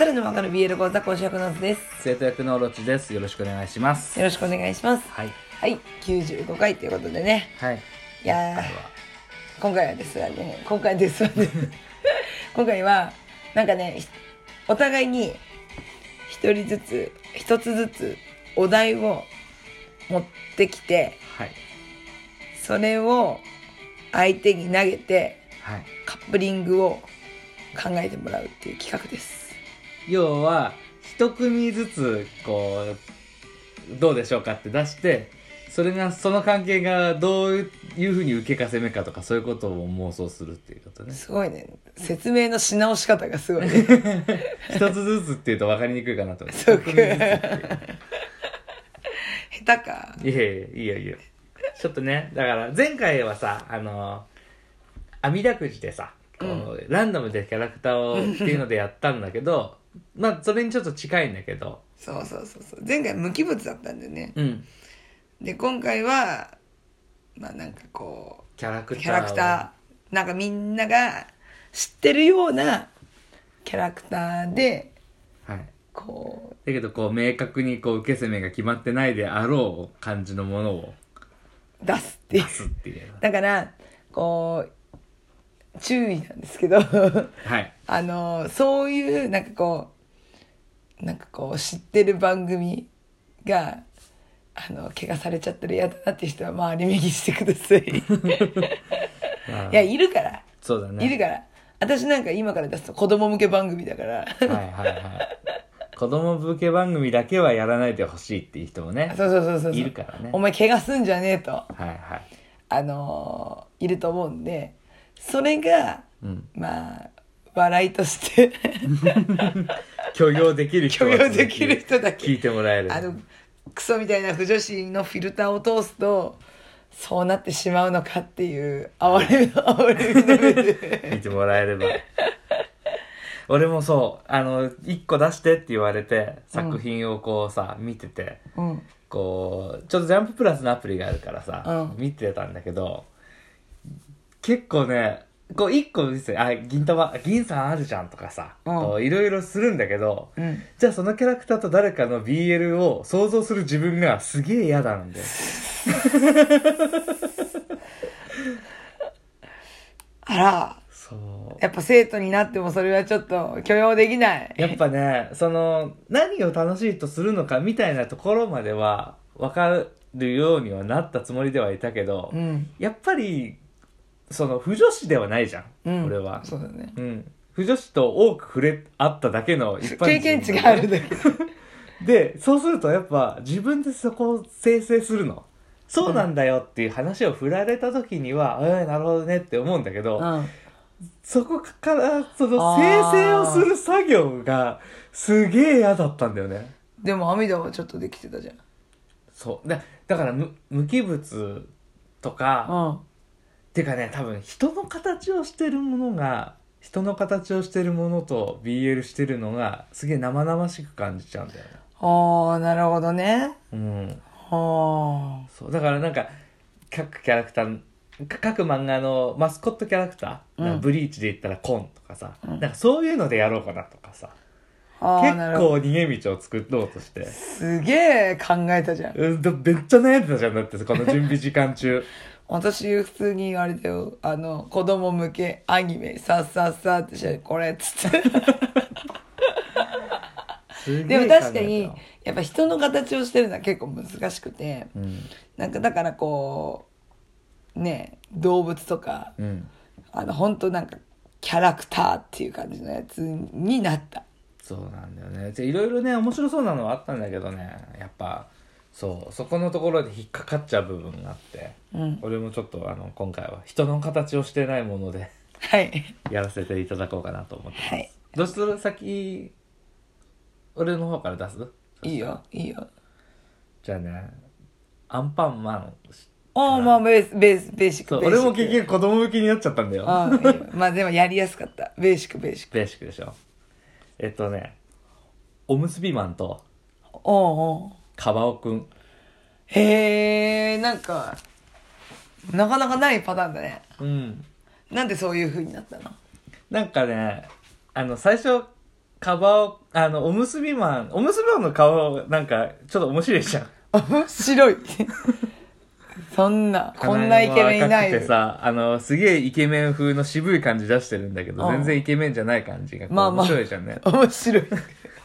さらにわかる BL 講座講師役の図です生徒役のオロチです。よろしくお願いします。よろしくお願いしますはい。はい95回ということでねはい。いやー今回はですがね今回ですわね 今回はなんかねひお互いに一人ずつ一つずつお題を持ってきてはい。それを相手に投げてはい。カップリングを考えてもらうっていう企画です要は、一組ずつ、こう、どうでしょうかって出して、それが、その関係がどういうふうに受けかせめかとか、そういうことを妄想するっていうことね。すごいね説明のし直し方がすごいね一つずつっていうと分かりにくいかなと思って。そうか下手かいういやいや、いいよいいよ。ちょっとね、だから、前回はさ、あの、網だくじでさ、こう、ランダムでキャラクターをっていうのでやったんだけど、まあ、それにちょっと近いんだけど、そうそうそうそう前回無機物だったんだよねうん。で今回はまあなんかこキャラクターキャラクターなんかみんなが知ってるようなキャラクターでー。はい。こだけど、こう、明確にこう、受け攻めが決まってないであろう感じのものをう出すっていう出すっていう。だからこう注意なんですけどはい。あのそういうなんかこうなんかこう知ってる番組があの怪我されちゃったら嫌だなっていう人は周り右してください いまあやいるからそうだね。いるから私なんか今から出すと子供向け番組だからはいはいはい。子供向け番組だけはやらないでほしいっていう人もね。そうそうそうそういるからねお前怪我すんじゃねえとはいはい。あのいると思うんでそれがうん。まあ笑いとして 許容できる人は 許容できる人だけ。聞いてもらえる。あのクソみたいな不女子のフィルターを通すとそうなってしまうのかっていう哀れみの哀れみの目で。見てもらえれば。俺もそう、あの、一個出してって言われて、作品をこうさ、見てて、うん。こう、ちょっとジャンププラスのアプリがあるからさ、うん。見てたんだけど、結構ね、こう一個見せて、あ、銀玉、銀さんあるじゃんとかさ、うん。こういろいろするんだけど、うん。じゃあそのキャラクターと誰かの BL を想像する自分がすげえ嫌なんだよ。あら。そう。やっぱ生徒になってもそれはちょっと許容できない。やっぱね、その、何を楽しいとするのかみたいなところまでは、わかるようにはなったつもりではいたけど、うん。やっぱり、その、不女子ではないじゃん、うん俺は。そうだねうん。不女子と多く触れ合っただけの一般人、経験値があるだけ で、そうするとやっぱ自分でそこを生成するの。そうなんだよっていう話を振られた時には、ええなるほどねって思うんだけど、うんそこから、その生成をする作業が、すげえ嫌だったんだよね。でも網田はちょっとできてたじゃんそう。だだから無、無機物とか、うんっていうかね、多分人の形をしてるものが、人の形をしてるものと BL してるのが、すげえ生々しく感じちゃうんだよね。ああなるほどねうん。はそう。だからなんか、各キャラクター、か各漫画のマスコットキャラクター、うんブリーチで言ったらコンとかさ、なんかそういうのでやろうかなとかさ、ああ結構逃げ道を作ろうとして。すげえ考えたじゃんうんと、めっちゃ悩んでたじゃん、だって、この準備時間中。私普通にあれだよあの子供向けアニメさっさっさってしてこれっつってすげでも確かにやっぱ人の形をしてるのは結構難しくてうん。なんかだからこうね動物とかうん。あの本当なんかキャラクターっていう感じのやつになったそうなんだよね。でいろいろね、面白そうなのはあったんだけどね、やっぱ、そう、そこのところで引っかかっちゃう部分があって、うん。俺もちょっと、あの、今回は人の形をしてないもので、はい。やらせていただこうかなと思ってます。はい。どうする先、俺の方から出す？いいよいいよ。じゃあね、アンパンマン。ああまあベースベースベーシック俺も結局子供向きになっちゃったんだよ。まあでもやりやすかった。ベーシックベーシック。ベーシックでしょ。えっとね、おむすびマンと、おうおうカバオくん。へえなんかなかなかないパターンだねうん。なんでそういう風になったの？なんかね、あの、最初、カバを、あの、おむすびマン、おむすびマンの顔、なんか、ちょっと面白いじゃん。面白い そんなこんなイケメンいないよ鼻も赤くてさ、あの、すげえイケメン風の渋い感じ出してるんだけど、うん全然イケメンじゃない感じが、まあまあ面白いじゃんね。面白い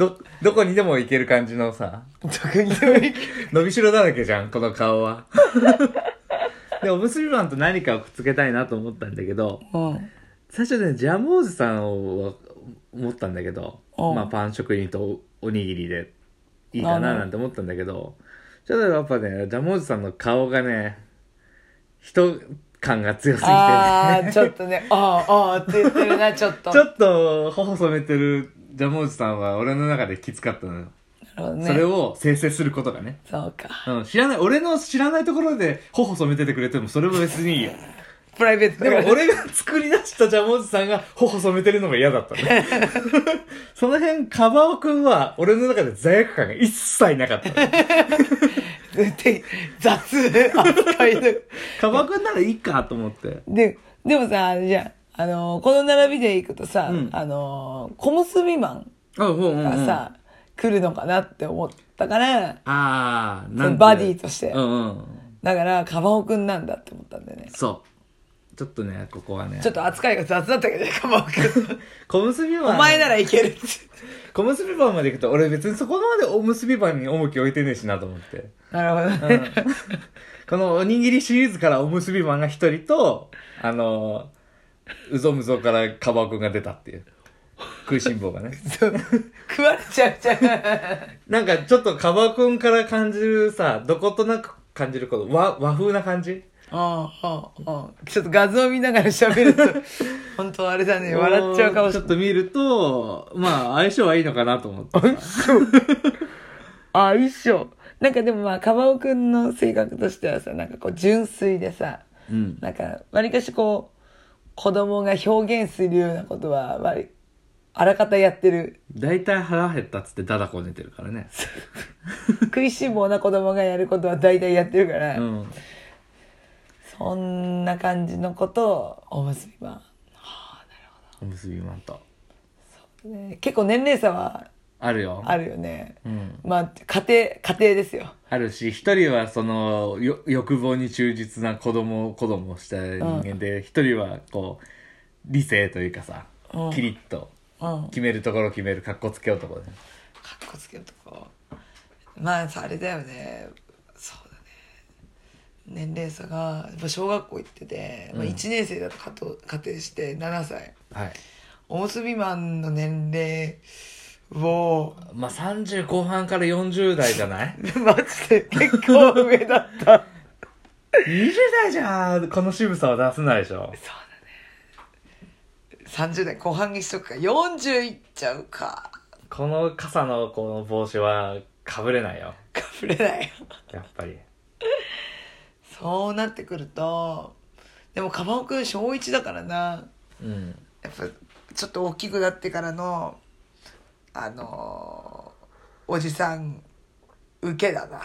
ど、どこにでも行ける感じのさ、特に伸びしろだらけじゃん、この顔は。で、おむすびマンと何かをくっつけたいなと思ったんだけど、うん最初ね、ジャムおじさんを思ったんだけど、うんまあパン職人とおおにぎりでいいかななんて思ったんだけど、ちょっとやっぱね、ジャムおじさんの顔がね、人感が強すぎてね、ああちょっとねああああって言ってるなちょっと。ちょっと頬染めてるジャムおじさんは俺の中できつかったのよ。なるほどねそれを生成することがね。そうかうん、知らない、俺の知らないところで頬染めててくれてもそれも別にいいよ。プライベートでも俺が作り出したジャムおじさんが頬染めてるのが嫌だったの。その辺、カバオくんは俺の中で罪悪感が一切なかったの。で雑扱いで カバオくんならいいかと思って。ででもさじゃあ、あのーこの並びでいくとさ、うんあのー小結びマン。がさ、来るのかなって思ったからあー、なんてそのバディとして、うんうん。だからカバオくんなんだって思ったんだよねそう。ちょっとね、ここはね。ちょっと扱いが雑だったけどねカバオくん小結びマン。お前ならいけるって小結びマンまで行くと、俺別にそこまでおむすびマンに重き置いてねえしなと思って。なるほどね、うんこのおにぎりシリーズからおむすびマンが一人と、あの、うぞむぞからカバオくんが出たっていう。食いしん坊がね。そ う食われちゃうじゃんなんかちょっとカバオくんから感じるさ、どことなく感じること、和、和風な感じ？ああああちょっと画像見ながら喋ると 本当あれだね笑っちゃうかもしちょれないっと見ると、まあ相性はいいのかなと思って。あ一緒なんかでもまあカバオくんの性格としてはさなんかこう純粋でさうん。なんかわりかしこう子供が表現するようなことは割りあらかたやってる大体腹減ったっつってダダこねてるからね。食いしん坊な子供がやることは大体やってるから、うん。そんな感じのことをおむすびは、おむすびマンと。ね、結構年齢差はあるよ。あるよね、うん。まあ家庭家庭ですよ。あるし、一人はその、よ欲望に忠実な子供、子供をした人間で、一、人はこう、理性というかさ、うん。キリッとうん。決めるところ決める、かっこつけ男で。かっこつけるとこまあさあれだよね。そうだね。年齢差がやっぱ小学校行ってて、まあ、うん。1年生だと仮定して7歳。はい。おむすびマンの年齢をまあ、30後半から40代じゃない？マジで結構上だった。?20 代じゃこの渋さは出せないでしょ。そうだね。30代後半にしとくか。40いっちゃうか。この傘のこの帽子は被れないよ。かぶれないよ。やっぱり。そうなってくると、でもカバオくん小1だからな。うん。やっぱちょっと大きくなってからの、あのーおじさん、受けだな。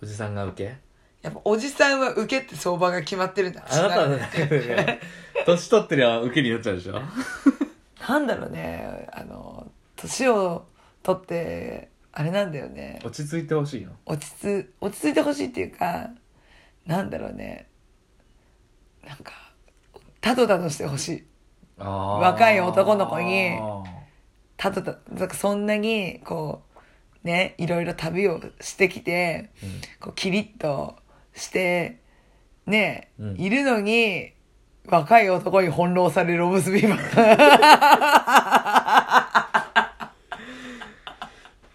おじさんが受け？やっぱおじさんは受けって相場が決まってるんだ。あなたね、年取ってりゃ受けになっちゃうでしょ？なんだろうね、あの、年を取って、あれなんだよね。落ち着いてほしいの？落ち着落ち着いてほしいっていうかなんだろうねなんかたどたどしてほしい若い男の子にたどたなんかそんなにこうねいろいろ旅をしてきて、こうキリッとしてね、うんいるのに若い男に翻弄されるおむすびマン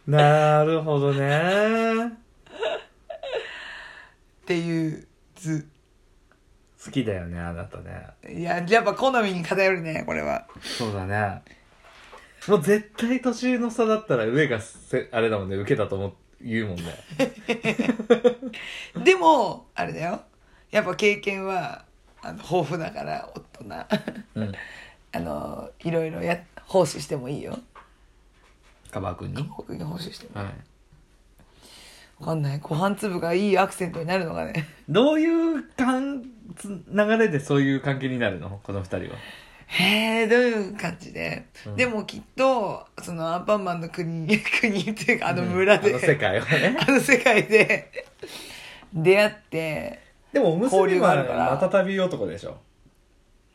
なるほどね。っていう図好きだよね、あなたね。いややっぱ好みに偏るねこれはそうだね。もう絶対年の差だったら上がせ、あれだもんね、受けだと思う、言うもんね。でもあれだよやっぱ経験はあの豊富だから大人うん。あのいろいろや奉仕してもいいよカバー君に。僕に奉仕してもはい。わかんないご飯粒がいいアクセントになるのがねどういうかんつ流れでそういう関係になるの？この二人は。へえどういう感じで、うん。でもきっとそのアンパンマンの国国っていうかあの村で、あの世界はね。あの世界で。出会ってでもおむす交びは流があるからまた旅男でしょ。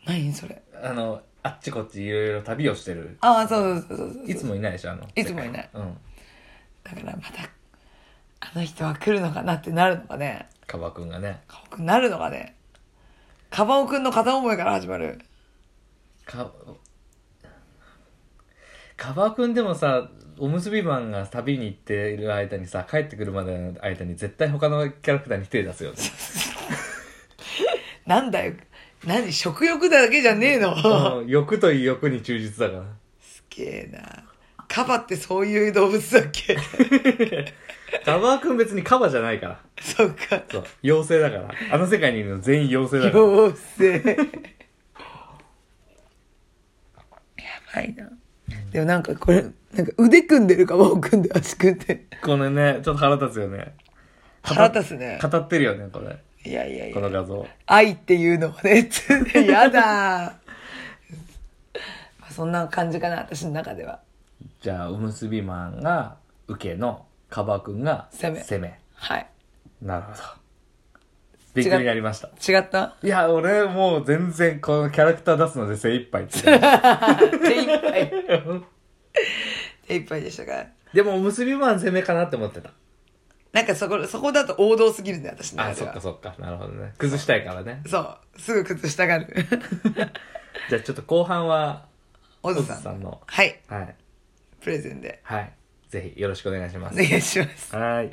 何それ？あのあっちこっちいろいろ旅をしてる。ああそうそうそうそういつもいないでしょあのいつもいない。うん。だからまたあの人は来るのかなってなるのかね。カバ君がね。カバオくんなるのかね。カバオくんの片思いから始まるかカバ君でもさおむすびマンが旅に行っている間にさ帰ってくるまでの間に絶対他のキャラクターに手出すよね。なんだよ。何食欲だけじゃねえの。うん欲という欲に忠実だから。すげえな。カバってそういう動物だっけ？カバ君別にカバじゃないから。そっか。そう妖精だから。あの世界にいるの全員妖精だから。妖精やばいなでもなんかこれなんか腕組んでるかも組んで足組んでこれねちょっと腹立つよね。腹立つね。語ってるよねこれ。いやいやいこのや画像。愛っていうのはねつってやだ まあそんな感じかな私の中では。じゃあおむすびマンが受けのカバ君が攻め。攻め。はい。なるほどびっくりになりました。違った？いや俺もう全然このキャラクター出すので精一杯って。手一杯。手一杯でしたか？でもおむすびマン攻めかなって思ってた。なんかそこそこだと王道すぎるね私のあ中では。そっかそっか。なるほどね。崩したいからね。そう。すぐ崩したがる。じゃあちょっと後半はオズさん。オズさんの。はい。はい。プレゼンで。はい。ぜひよろしくお願いします。お願いします。はい